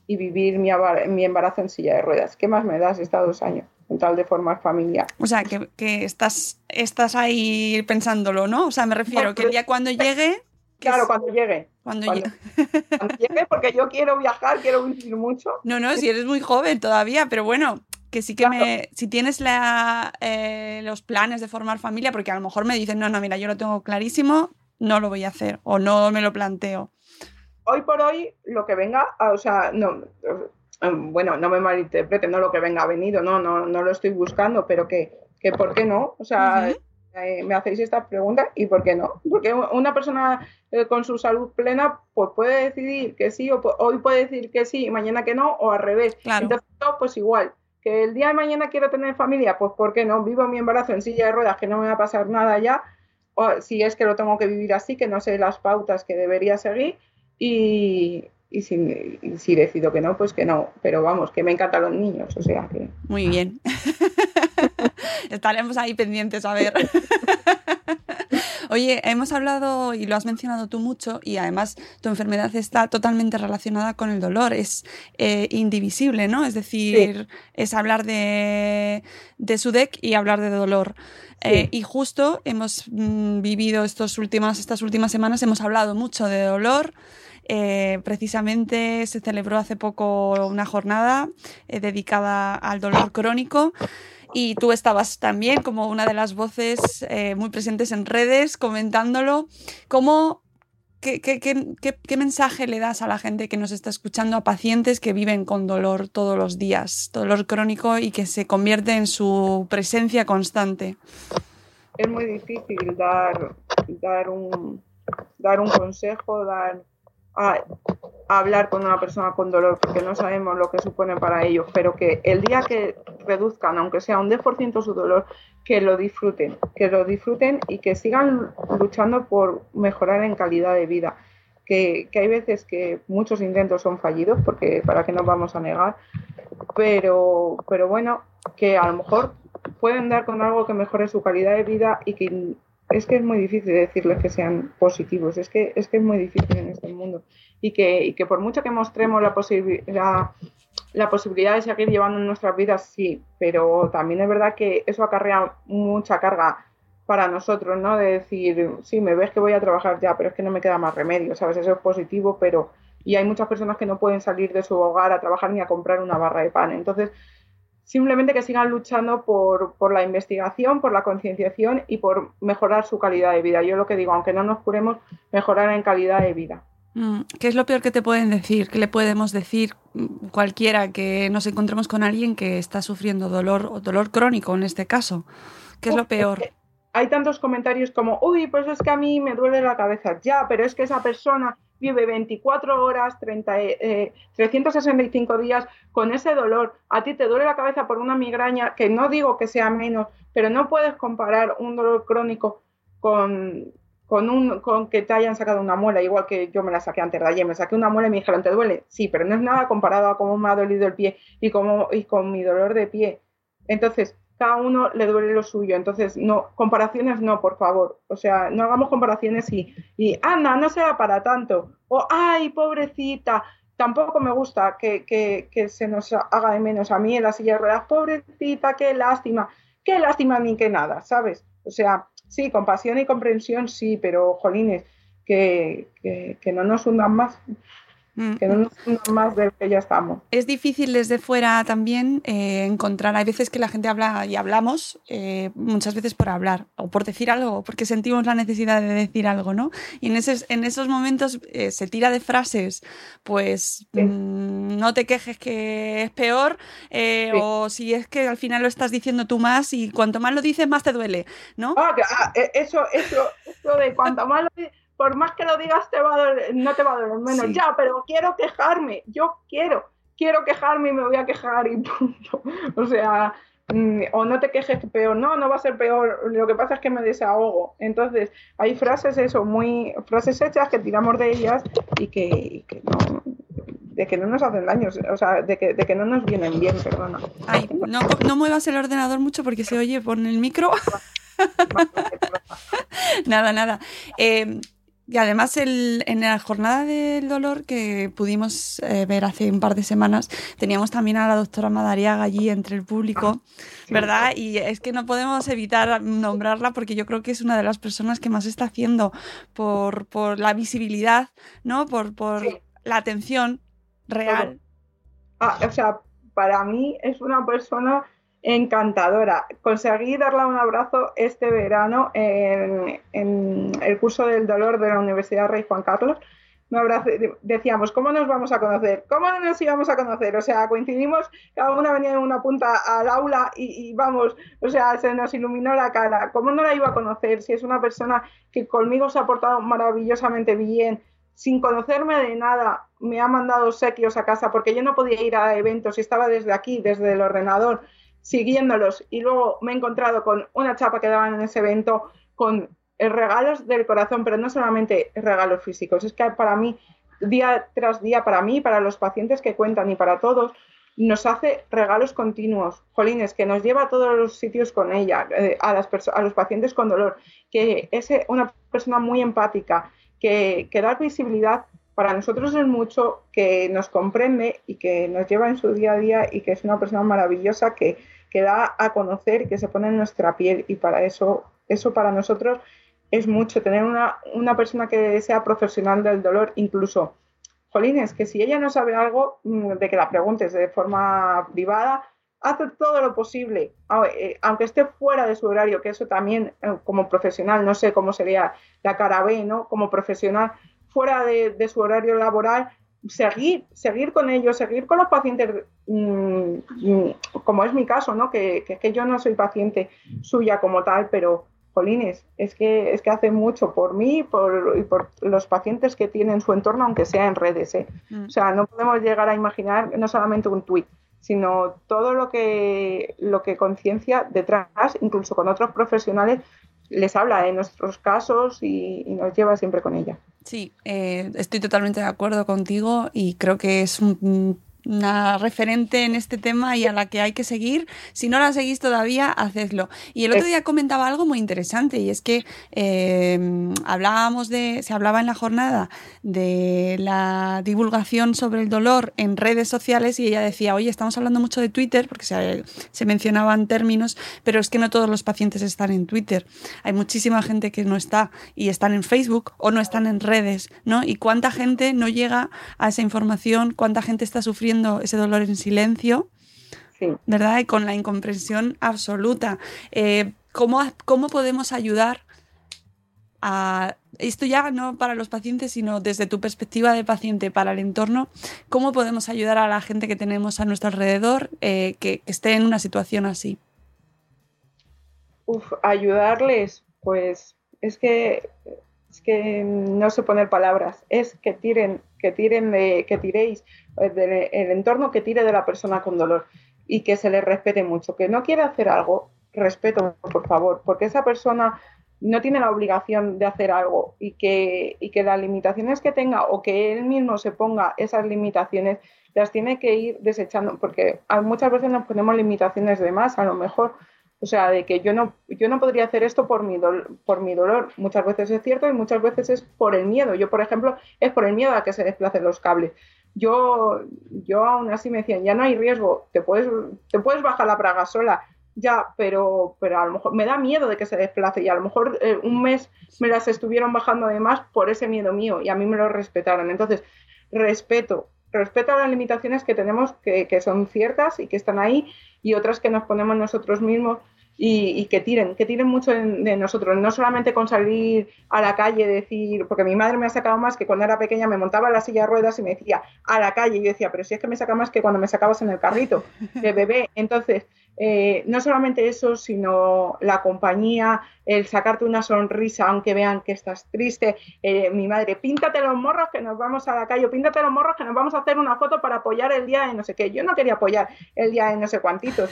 y vivir mi, mi embarazo en silla de ruedas. ¿Qué más me das estos dos años? Con tal de formar familia. O sea, que, que, estás, estás ahí pensándolo, ¿no? O sea, me refiero que ya cuando llegue... Claro, cuando llegue. Cuando, cuando, [LAUGHS] cuando, llegue, porque yo quiero viajar, quiero vivir mucho. No, no, si eres muy joven todavía, pero bueno, que sí que claro. me... Si tienes la, eh, los planes de formar familia, porque a lo mejor me dicen, no, no, mira, yo lo tengo clarísimo, no lo voy a hacer o no me lo planteo. Hoy por hoy, lo que venga, o sea, no, bueno, no me malinterpreten, no lo que venga venido, no, no, no lo estoy buscando, pero que, que ¿por qué no? O sea, uh -huh. me hacéis estas preguntas y por qué no. Porque una persona eh, con su salud plena pues puede decidir que sí o hoy puede decir que sí y mañana que no o al revés. Entonces, pues igual. Que el día de mañana quiero tener familia, pues ¿por qué no? Vivo mi embarazo en silla de ruedas, que no me va a pasar nada ya. O si es que lo tengo que vivir así, que no sé las pautas que debería seguir. Y, y si, si, decido que no, pues que no. Pero vamos, que me encantan los niños, o sea que... Muy bien. [LAUGHS] Estaremos ahí pendientes a ver. [LAUGHS] Oye, hemos hablado y lo has mencionado tú mucho y además tu enfermedad está totalmente relacionada con el dolor, es eh, indivisible, ¿no? Es decir, es hablar de, de SUDEC y hablar de dolor. Eh, y justo hemos mm, vivido estos últimas, estas últimas semanas, hemos hablado mucho de dolor. Eh, precisamente se celebró hace poco una jornada dedicada al dolor crónico y tú estabas también como una de las voces eh, muy presentes en redes comentándolo. ¿Cómo, qué, qué, mensaje le das a la gente que nos está escuchando, a pacientes que viven con dolor todos los días, dolor crónico y que se convierte en su presencia constante? Es muy difícil dar, dar, un, dar un consejo, dar a, hablar con una persona con dolor porque no sabemos lo que supone para ellos, pero que el día que reduzcan, aunque sea un 10% su dolor, que lo disfruten, que lo disfruten y que sigan luchando por mejorar en calidad de vida. Que, que hay veces que muchos intentos son fallidos, porque para qué nos vamos a negar, pero, pero bueno, que a lo mejor pueden dar con algo que mejore su calidad de vida y que es que es muy difícil decirles que sean positivos, es que es, que es muy difícil en este mundo. Y que, y que por mucho que mostremos la, la, la posibilidad de seguir llevando nuestras vidas, sí, pero también es verdad que eso acarrea mucha carga para nosotros, ¿no? De decir, sí, me ves que voy a trabajar ya, pero es que no me queda más remedio, ¿sabes? Eso es positivo, pero... Y hay muchas personas que no pueden salir de su hogar a trabajar ni a comprar una barra de pan. Entonces, simplemente que sigan luchando por, por la investigación, por la concienciación y por mejorar su calidad de vida. Yo lo que digo, aunque no nos curemos, mejorar en calidad de vida. Mm, ¿Qué es lo peor que te pueden decir? ¿Qué le podemos decir mm, cualquiera que nos encontremos con alguien que está sufriendo dolor o dolor crónico en este caso? ¿Qué es lo peor? Hay tantos comentarios como, uy, pues es que a mí me duele la cabeza. Ya, pero es que esa persona vive 24 horas, 30, eh, 365 días con ese dolor. A ti te duele la cabeza por una migraña, que no digo que sea menos, pero no puedes comparar un dolor crónico con, con, un, con que te hayan sacado una muela, igual que yo me la saqué antes de ayer. Me saqué una muela y me dijeron, ¿te duele? Sí, pero no es nada comparado a cómo me ha dolido el pie y, cómo, y con mi dolor de pie. Entonces, cada uno le duele lo suyo. Entonces, no, comparaciones no, por favor. O sea, no hagamos comparaciones y, y anda, no sea para tanto. O, ay, pobrecita. Tampoco me gusta que, que, que se nos haga de menos a mí en la silla de ruedas. Pobrecita, qué lástima. Qué lástima ni que nada, ¿sabes? O sea, sí, compasión y comprensión, sí, pero, jolines, que, que, que no nos hundan más. Mm. Que no nos más de que ya estamos. Es difícil desde fuera también eh, encontrar, hay veces que la gente habla y hablamos, eh, muchas veces por hablar o por decir algo, porque sentimos la necesidad de decir algo, ¿no? Y en, esos, en esos momentos eh, se tira de frases, pues mm, no te quejes que es peor, o si es que al final lo estás diciendo tú más y cuanto más lo dices, más te duele, ¿no? Ah, ah eso, eso, eso de cuanto más lo dices por más que lo digas, te va a no te va a doler menos. Ya, pero quiero quejarme, yo quiero, quiero quejarme y me voy a quejar y [LAUGHS] punto. O sea, mm, o no te quejes peor, no, no va a ser peor, lo que pasa es que me desahogo. Entonces, hay frases eso, muy, frases hechas que tiramos de ellas y que, no, de que no nos hacen daño, o sea, de que, de que no nos vienen bien, perdona. Ay, no, no muevas el ordenador mucho porque se oye por el micro. [LAUGHS] nada, nada. Eh, y además en la jornada del dolor que pudimos eh, ver hace un par de semanas, teníamos también a la doctora Madariaga allí entre el público, ¿verdad? Y es que no podemos evitar nombrarla porque yo creo que es una de las personas que más está haciendo por, por la visibilidad, ¿no? Por, por la atención real. Ah, o sea, para mí es una persona encantadora. Conseguí darle un abrazo este verano en, el curso del dolor de la Universidad Rey Juan Carlos me decíamos, ¿cómo nos vamos a conocer? ¿Cómo no nos íbamos a conocer? O sea, coincidimos, cada una venía en una punta al aula y, y, vamos, o sea, se nos iluminó la cara. ¿Cómo no la iba a conocer si es una persona que conmigo se ha portado maravillosamente bien, sin conocerme de nada, me ha mandado sequios a casa porque yo no podía ir a eventos y estaba desde aquí, desde el ordenador, siguiéndolos. Y luego me he encontrado con una chapa que daban en ese evento con regalos del corazón, pero no solamente regalos físicos, es que para mí, día tras día, para mí, para los pacientes que cuentan y para todos, nos hace regalos continuos, Jolines, que nos lleva a todos los sitios con ella, eh, a, las a los pacientes con dolor, que es una persona muy empática, que, que da visibilidad. Para nosotros es mucho, que nos comprende y que nos lleva en su día a día y que es una persona maravillosa que, que da a conocer que se pone en nuestra piel y para eso, eso para nosotros es mucho, tener una, una persona que sea profesional del dolor, incluso, Jolines, que si ella no sabe algo, mm, de que la preguntes de forma privada, hace todo lo posible, eh, aunque esté fuera de su horario, que eso también eh, como profesional, no sé cómo sería la cara B, ¿no? Como profesional, fuera de, su horario laboral, seguir, seguir con ellos, seguir con los pacientes, mm, mm, como es mi caso, ¿no? Que, que, yo no soy paciente suya como tal, pero Jolines, es que, es que hace mucho por mí por, y por los pacientes que tienen su entorno, aunque sea en redes. ¿eh? Mm. O sea, no podemos llegar a imaginar no solamente un tuit, sino todo lo que, lo que conciencia detrás, incluso con otros profesionales, les habla de nuestros casos y, y nos lleva siempre con ella. Sí, eh, estoy totalmente de acuerdo contigo y creo que es un una referente en este tema y a la que hay que seguir. Si no la seguís todavía, hacedlo. Y el otro día comentaba algo muy interesante y es que eh, hablábamos de, se hablaba en la jornada de la divulgación sobre el dolor en redes sociales y ella decía, oye, estamos hablando mucho de Twitter porque se, se mencionaban términos, pero es que no todos los pacientes están en Twitter. Hay muchísima gente que no está y están en Facebook o no están en redes, ¿no? Y cuánta gente no llega a esa información, cuánta gente está sufriendo ese dolor en silencio, ¿verdad? Y con la incomprensión absoluta. Eh, ¿cómo, ¿Cómo podemos ayudar a esto ya no para los pacientes, sino desde tu perspectiva de paciente para el entorno, ¿cómo podemos ayudar a la gente que tenemos a nuestro alrededor eh, que, que, esté en una situación así? Uf, ayudarles, pues es que es que no sé poner palabras, es que tiren, que tiren de, que tiréis del el entorno que tire de la persona con dolor y que se le respete mucho. Que no quiere hacer algo, respeto, por favor, porque esa persona no tiene la obligación de hacer algo y que, y que las limitaciones que tenga o que él mismo se ponga esas limitaciones, las tiene que ir desechando, porque muchas veces nos ponemos limitaciones de más, a lo mejor o sea, de que yo no, yo no podría hacer esto por mi, por mi dolor. Muchas veces es cierto y muchas veces es por el miedo. Yo, por ejemplo, es por el miedo a que se desplacen los cables. Yo, yo aún así me decían, ya no hay riesgo, te puedes, te puedes bajar la praga sola. Ya, pero, pero a lo mejor me da miedo de que se desplace y a lo mejor eh, un mes me las estuvieron bajando además por ese miedo mío y a mí me lo respetaron. Entonces, respeto, respeto a las limitaciones que tenemos que, que son ciertas y que están ahí y otras que nos ponemos nosotros mismos y, que tiren, que tiren mucho de, nosotros, no solamente con salir a la calle, decir, porque mi madre me ha sacado más que cuando era pequeña me montaba en la silla de ruedas y me decía a la calle, y yo decía, pero si es que me saca más que cuando me sacabas en el carrito [LAUGHS] de bebé, entonces eh, no solamente eso, sino la compañía, el sacarte una sonrisa aunque vean que estás triste. Eh, mi madre, píntate los morros que nos vamos a la calle, píntate los morros que nos vamos a hacer una foto para apoyar el día de no sé qué. Yo no quería apoyar el día de no sé cuantitos.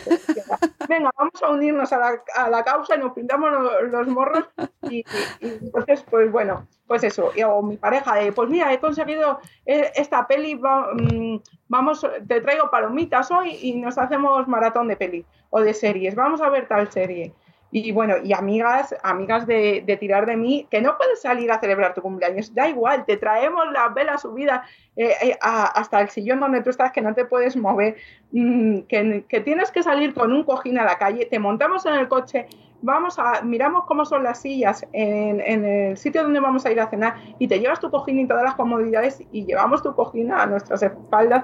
Venga, vamos a unirnos a la, a la causa y nos pintamos los, morros. [LAUGHS] Y, entonces, pues bueno, pues eso. o mi pareja, pues mira, he conseguido eh, esta peli, mm, vamos, te traigo palomitas hoy y nos hacemos maratón de peli o de series, vamos a ver tal serie. Y bueno, y amigas, amigas de, tirar de mí, que no puedes salir a celebrar tu cumpleaños, da igual, te traemos las velas subidas eh, eh, hasta el sillón donde tú estás, que no te puedes mover, mm, que, que, tienes que salir con un cojín a la calle, te montamos en el coche, vamos a, miramos cómo son las sillas en, el sitio donde vamos a ir a cenar y te llevas tu cojín y todas las comodidades y llevamos tu cojín a nuestras espaldas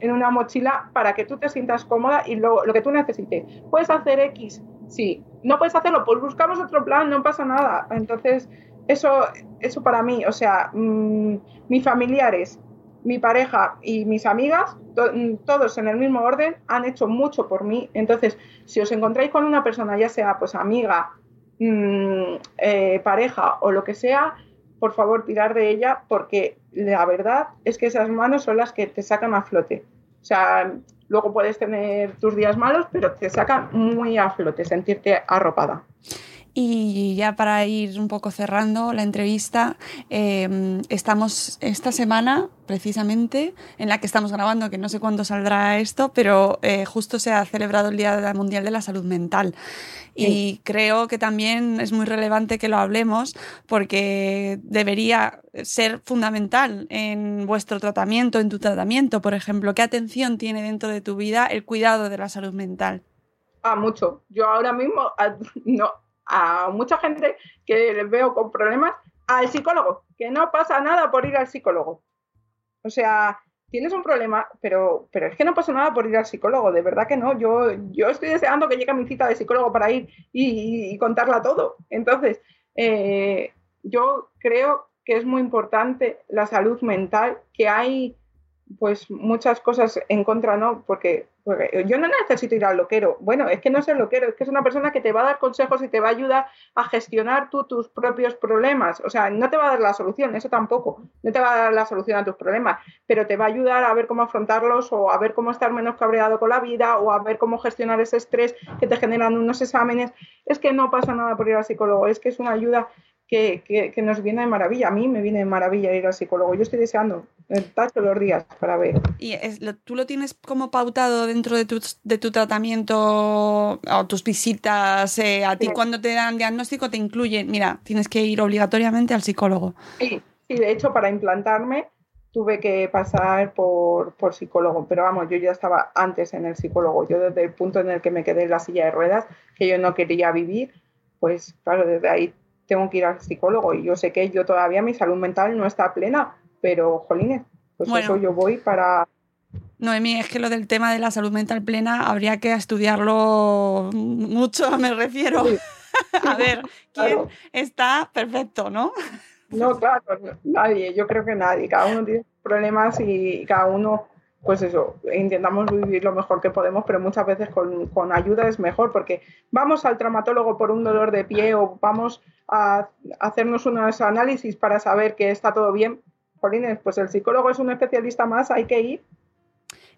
en una mochila para que tú te sientas cómoda y lo, lo que tú necesites. Puedes hacer X, sí. No puedes hacerlo, pues buscamos otro plan, no pasa nada. Entonces, eso, eso para mí, o sea, mm, mis familiares, mi pareja y mis amigas, mm, todos en el mismo orden, han hecho mucho por mí. Entonces, si os encontráis con una persona, ya sea pues amiga, mm, eh, pareja o lo que sea, por favor, tirar de ella porque la verdad es que esas manos son las que te sacan a flote. O sea, luego puedes tener tus días malos, pero te sacan muy a flote, sentirte arropada. Y ya para ir un poco cerrando la entrevista, em, estamos esta semana precisamente en la que estamos grabando, que no sé cuándo saldrá esto, pero eh, justo se ha celebrado el Día Mundial de la Salud Mental. Y creo que también es muy relevante que lo hablemos porque debería ser fundamental en vuestro tratamiento, en tu tratamiento, por ejemplo. ¿Qué atención tiene dentro de tu vida el cuidado de la salud mental? Ah, mucho. Yo ahora mismo [LAUGHS] no, a mucha gente que les veo con problemas al psicólogo, que no pasa nada por ir al psicólogo. O sea, tienes un problema, pero, pero es que no pasa nada por ir al psicólogo, de verdad que no. Yo, yo estoy deseando que llegue mi cita de psicólogo para ir y, contarla todo. Entonces, eh, yo creo que es muy importante la salud mental, que hay pues muchas cosas en contra, ¿no? Porque, yo no necesito ir al loquero. Bueno, es que no es el loquero, es que es una persona que te va a dar consejos y te va a ayudar a gestionar tú tus propios problemas. O sea, no te va a dar la solución, eso tampoco. No te va a dar la solución a tus problemas, pero te va a ayudar a ver cómo afrontarlos o a ver cómo estar menos cabreado con la vida o a ver cómo gestionar ese estrés que te generan unos exámenes. Es que no pasa nada por ir al psicólogo, es que es una ayuda que, nos viene de maravilla. A mí me viene de maravilla ir al psicólogo. Yo estoy deseando el tacho los días para ver. ¿Y tú lo tienes como pautado dentro de tu, de tu tratamiento o tus visitas? Eh, a ti cuando te dan diagnóstico te incluyen, mira, tienes que ir obligatoriamente al psicólogo. Sí, sí de hecho para implantarme tuve que pasar por, por, psicólogo, pero vamos, yo ya estaba antes en el psicólogo. Yo desde el punto en el que me quedé en la silla de ruedas, que yo no quería vivir, pues claro, desde ahí tengo que ir al psicólogo y yo sé que yo todavía mi salud mental no está plena, pero jolines, pues eso yo voy para... Noemí, es que lo del tema de la salud mental plena habría que estudiarlo mucho, [LAUGHS] me refiero. [LAUGHS] a ver, ¿quién está perfecto, no? No, claro, nadie, yo creo que nadie, cada uno tiene problemas y cada uno pues eso, intentamos vivir lo mejor que podemos, pero muchas veces con, con, ayuda es mejor, porque vamos al traumatólogo por un dolor de pie o vamos a hacernos unos análisis para saber que está todo bien. Jolines, pues el psicólogo es un especialista más, hay que ir.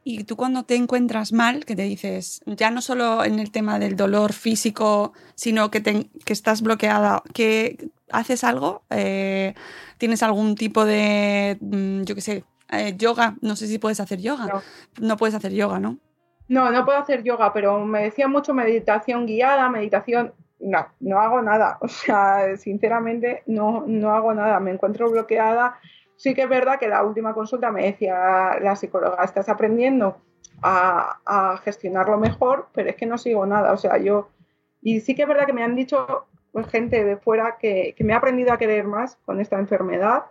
Y tú cuando te encuentras mal, que te dices, ya no solo en el tema del dolor físico, sino que, que estás bloqueada, que haces algo, eh, tienes algún tipo de, mm, yo qué sé, eh, yoga, no sé si puedes hacer yoga. No. puedes hacer yoga, ¿no? No, no puedo hacer yoga, pero me decía mucho meditación guiada, meditación. No, no hago nada. [LAUGHS] O sea, sinceramente, no, no hago nada. Me encuentro bloqueada. Sí que es verdad que la última consulta me decía la psicóloga, estás aprendiendo a, a gestionarlo mejor, pero es que no sigo nada. O sea, yo. Y sí que es verdad que me han dicho pues, gente de fuera que, que me ha aprendido a querer más con esta enfermedad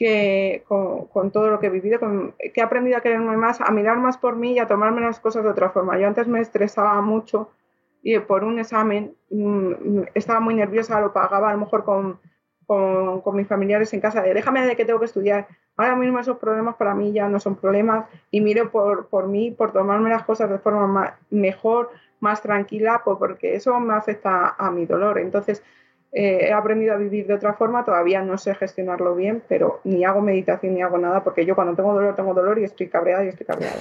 que con, todo lo que he vivido, que he aprendido a quererme más, a mirar más por mí y a tomarme las cosas de otra forma. Yo antes me estresaba mucho y por un examen mm, estaba muy nerviosa, lo pagaba a lo mejor con, con, mis familiares en casa, de déjame de que tengo que estudiar. Ahora mismo esos problemas para mí ya no son problemas y miro por, por mí, por tomarme las cosas de forma mejor, más tranquila, pues porque eso me afecta a mi dolor. Entonces, eh, he aprendido a vivir de otra forma, todavía no sé gestionarlo bien, pero ni hago meditación ni hago nada, porque yo cuando tengo dolor, tengo dolor y estoy cabreada y estoy cabreada.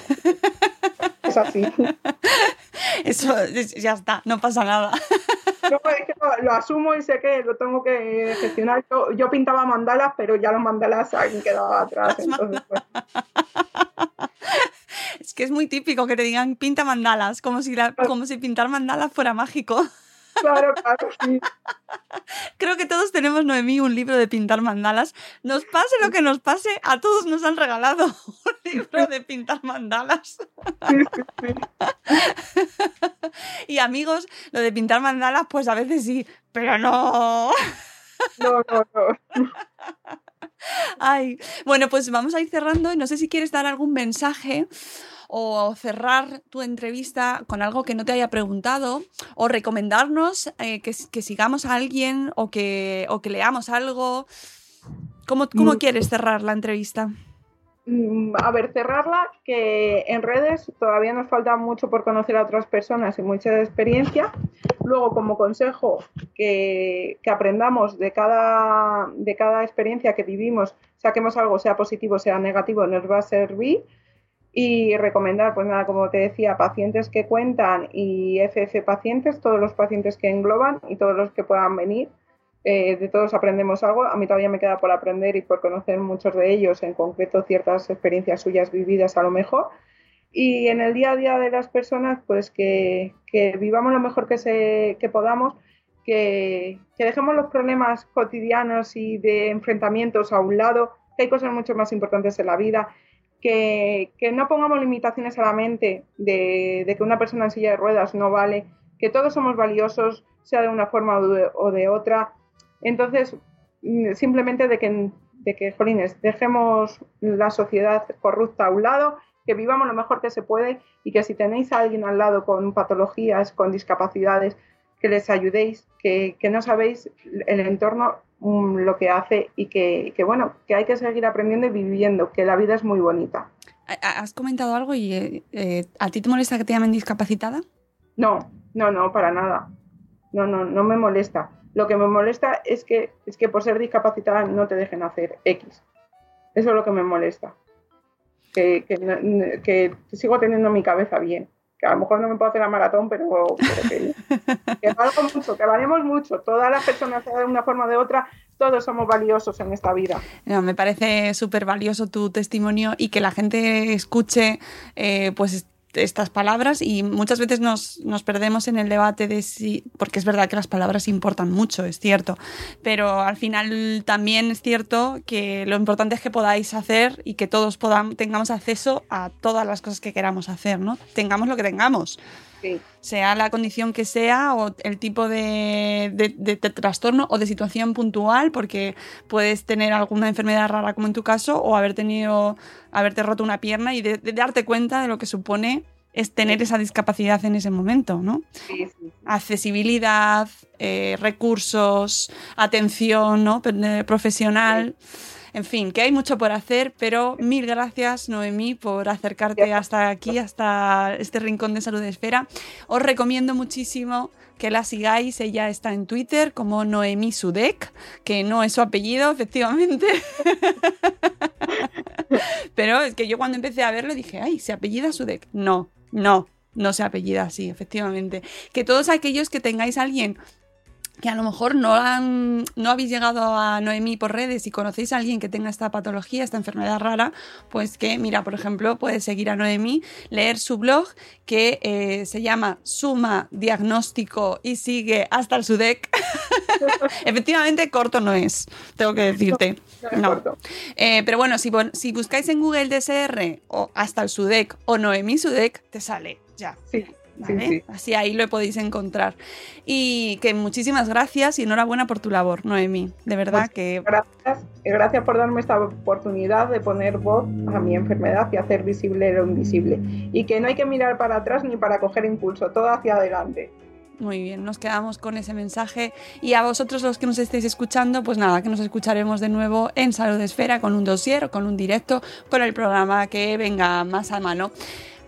es así. [LAUGHS] Eso ya está, no pasa nada. lo, asumo y sé que lo tengo que gestionar. Yo, pintaba mandalas, pero ya los mandalas han quedado atrás. Pues. [LAUGHS] Es que es muy típico que te digan pinta mandalas, como si, como si pintar mandalas fuera mágico. Claro, claro, sí. Creo que todos tenemos, Noemí, un libro de pintar mandalas. Nos pase lo que nos pase, a todos nos han regalado [LAUGHS] un libro de pintar mandalas. [LAUGHS] Y amigos, lo de pintar mandalas, pues a veces sí, pero no. No, no, no. [LAUGHS] Ay, bueno, pues vamos a ir cerrando y no sé si quieres dar algún mensaje o cerrar tu entrevista con algo que no te haya preguntado o recomendarnos eh, que, que, sigamos a alguien o que, o que leamos algo. ¿Cómo, cómo mm. quieres cerrar la entrevista? Mm, a ver, cerrarla, que en redes todavía nos falta mucho por conocer a otras personas y mucha experiencia. Luego, como consejo, que, aprendamos de cada, de cada experiencia que vivimos, saquemos algo, sea positivo, sea negativo, nos va a servir. Y recomendar, pues nada, como te decía, pacientes que cuentan y FF pacientes, todos los pacientes que engloban y todos los que puedan venir eh, de todos aprendemos algo. A mí todavía me queda por aprender y por conocer muchos de ellos, en concreto ciertas experiencias suyas vividas a lo mejor. Y en el día a día de las personas, pues que, vivamos lo mejor que, se, que podamos, que, dejemos los problemas cotidianos y de enfrentamientos a un lado, que hay cosas mucho más importantes en la vida, que, no pongamos limitaciones a la mente de, de que una persona en silla de ruedas no vale, que todos somos valiosos, sea de una forma o de otra, entonces, mm, simplemente de que, de que, jolines, dejemos la sociedad corrupta a un lado, que vivamos lo mejor que se puede y que si tenéis a alguien al lado con patologías, con discapacidades, que les ayudéis, que, no sabéis el entorno mm, lo que hace y que, bueno, que hay que seguir aprendiendo y viviendo, que la vida es muy bonita. ¿Has comentado algo y eh, eh, a ti te molesta que te llamen discapacitada? No, no, no, para nada. No, no, no me molesta. Lo que me molesta es que, es que por ser discapacitada no te dejen hacer X. Eso es lo que me molesta. Que, que, sigo teniendo mi cabeza bien. Que a lo mejor no me puedo hacer la maratón, pero, que, [LAUGHS] que valgo mucho, que valemos mucho. Todas las personas, de una forma o de otra, todos somos valiosos en esta vida. me parece súper valioso tu testimonio y que la gente escuche, eh, pues estas palabras y muchas veces nos, nos, perdemos en el debate de si, porque es verdad que las palabras importan mucho, es cierto, pero al final también es cierto que lo importante es que podáis hacer y que todos podamos, tengamos acceso a todas las cosas que queramos hacer, ¿no? Tengamos lo que tengamos. Sea la condición que sea o el tipo de, de, trastorno o de situación puntual, porque puedes tener alguna enfermedad rara como en tu caso o haber tenido, haberte roto una pierna y de, darte cuenta de lo que supone es tener esa discapacidad en ese momento, ¿no? Accesibilidad, eh, recursos, atención ¿no? profesional. En fin, que hay mucho por hacer, pero mil gracias, Noemí, por acercarte hasta aquí, hasta este rincón de salud de esfera. Os recomiendo muchísimo que la sigáis. Ella está en Twitter como Noemí Sudek, que no es su apellido, efectivamente. [LAUGHS] Pero es que yo cuando empecé a verlo dije, ay, ¿se apellida Sudek? No, no, no se apellida así, efectivamente. Que todos aquellos que tengáis a alguien que a lo mejor no, han, no habéis llegado a Noemí por redes y conocéis a alguien que tenga esta patología, esta enfermedad rara, pues que, mira, por ejemplo, puedes seguir a Noemí, leer su blog que eh, se llama Suma Diagnóstico y sigue hasta el SUDEC. [LAUGHS] Efectivamente, corto no es, tengo que decirte. No. Eh, pero bueno, si, si buscáis en Google DSR o hasta el SUDEC o Noemí SUDEC, te sale ya. Sí. Así ahí lo podéis encontrar. Y que muchísimas gracias y enhorabuena por tu labor, Noemi. De verdad pues que. Gracias, gracias por darme esta oportunidad de poner voz a mi enfermedad y hacer visible lo invisible. Y que no hay que mirar para atrás ni para coger impulso, todo hacia adelante. Muy bien, nos quedamos con ese mensaje. Y a vosotros los que nos estéis escuchando, pues nada, que nos escucharemos de nuevo en Salud Esfera con un dossier o con un directo, con el programa que venga más a mano.